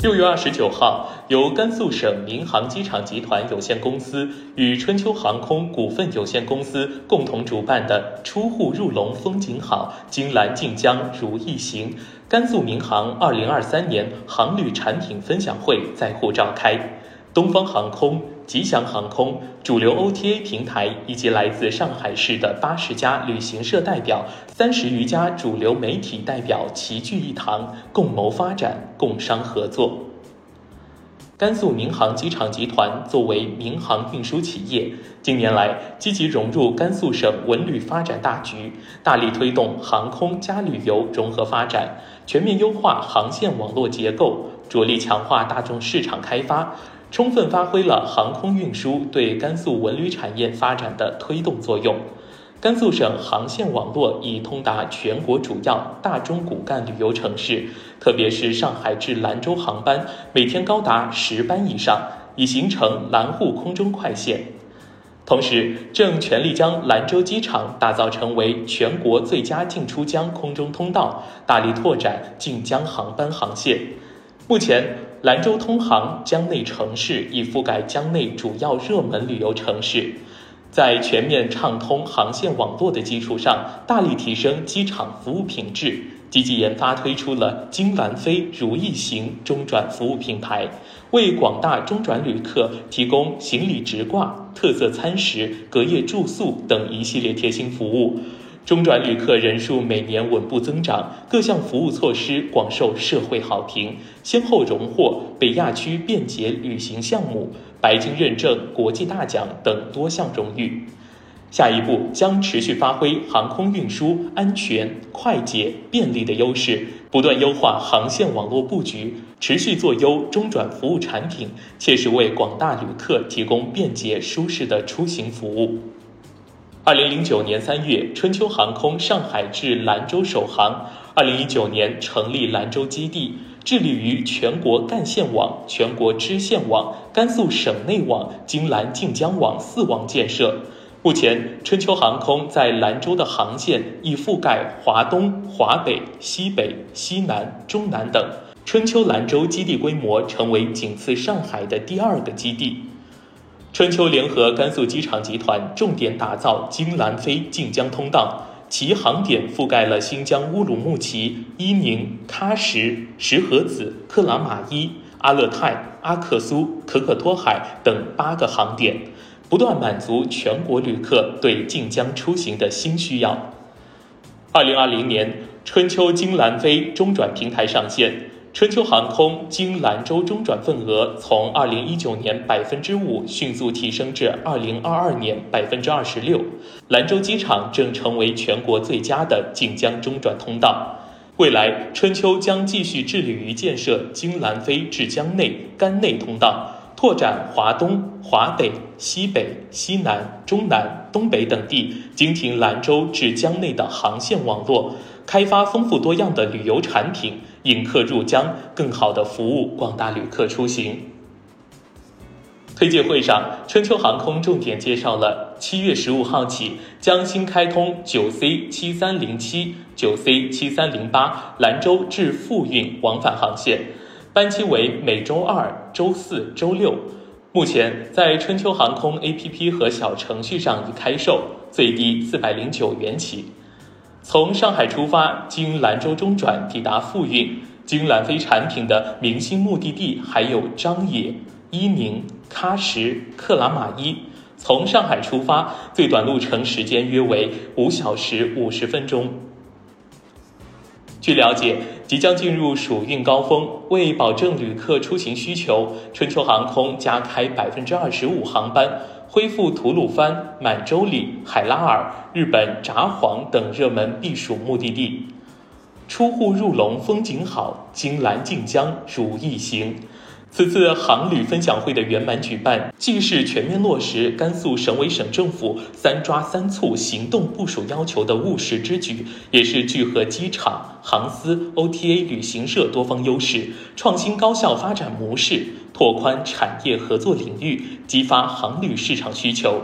六月二十九号，由甘肃省民航机场集团有限公司与春秋航空股份有限公司共同主办的“出户入龙风景好，金兰靖江如意行”甘肃民航二零二三年航旅产品分享会在沪召开，东方航空。吉祥航空、主流 OTA 平台以及来自上海市的八十家旅行社代表、三十余家主流媒体代表齐聚一堂，共谋发展、共商合作。甘肃民航机场集团作为民航运输企业，近年来积极融入甘肃省文旅发展大局，大力推动航空加旅游融合发展，全面优化航线网络结构，着力强化大众市场开发。充分发挥了航空运输对甘肃文旅产业发展的推动作用。甘肃省航线网络已通达全国主要大中骨干旅游城市，特别是上海至兰州航班每天高达十班以上，已形成兰沪空中快线。同时，正全力将兰州机场打造成为全国最佳进出疆空中通道，大力拓展进江航班航线。目前。兰州通航江内城市，已覆盖江内主要热门旅游城市，在全面畅通航线网络的基础上，大力提升机场服务品质，积极研发推出了“金兰飞如意行”中转服务品牌，为广大中转旅客提供行李直挂、特色餐食、隔夜住宿等一系列贴心服务。中转旅客人数每年稳步增长，各项服务措施广受社会好评，先后荣获北亚区便捷旅行项目、白金认证、国际大奖等多项荣誉。下一步将持续发挥航空运输安全、快捷、便利的优势，不断优化航线网络布局，持续做优中转服务产品，切实为广大旅客提供便捷舒适的出行服务。二零零九年三月，春秋航空上海至兰州首航。二零一九年成立兰州基地，致力于全国干线网、全国支线网、甘肃省内网、金兰靖江网四网建设。目前，春秋航空在兰州的航线已覆盖华东、华北、西北、西南、中南等。春秋兰州基地规模成为仅次上海的第二个基地。春秋联合甘肃机场集团重点打造金兰飞晋江通道，其航点覆盖了新疆乌鲁木齐、伊宁、喀什、石河子、克拉玛依、阿勒泰、阿克苏、可可托海等八个航点，不断满足全国旅客对晋江出行的新需要。二零二零年，春秋金兰飞中转平台上线。春秋航空经兰州中转份额从二零一九年百分之五迅速提升至二零二二年百分之二十六，兰州机场正成为全国最佳的晋江中转通道。未来，春秋将继续致力于建设经兰飞至江内、甘内通道，拓展华东、华北、西北、西南、中南、东北等地经停兰州至江内的航线网络。开发丰富多样的旅游产品，引客入江，更好地服务广大旅客出行。推介会上，春秋航空重点介绍了七月十五号起将新开通九 C 七三零七、九 C 七三零八兰州至富运往返航线，班期为每周二、周四周六。目前在春秋航空 APP 和小程序上已开售，最低四百零九元起。从上海出发，经兰州中转抵达富蕴，经兰飞产品的明星目的地还有张掖、伊宁、喀什、克拉玛依。从上海出发，最短路程时间约为五小时五十分钟。据了解，即将进入暑运高峰，为保证旅客出行需求，春秋航空加开百分之二十五航班。恢复吐鲁番、满洲里、海拉尔、日本札幌等热门避暑目的地，出户入笼风景好，金兰靖江如意行。此次航旅分享会的圆满举办，既是全面落实甘肃省委省政府“三抓三促”行动部署要求的务实之举，也是聚合机场、航司、OTA、旅行社多方优势，创新高效发展模式。拓宽产业合作领域，激发航旅市场需求。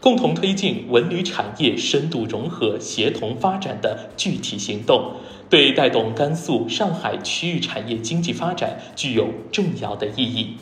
共同推进文旅产业深度融合、协同发展的具体行动，对带动甘肃、上海区域产业经济发展具有重要的意义。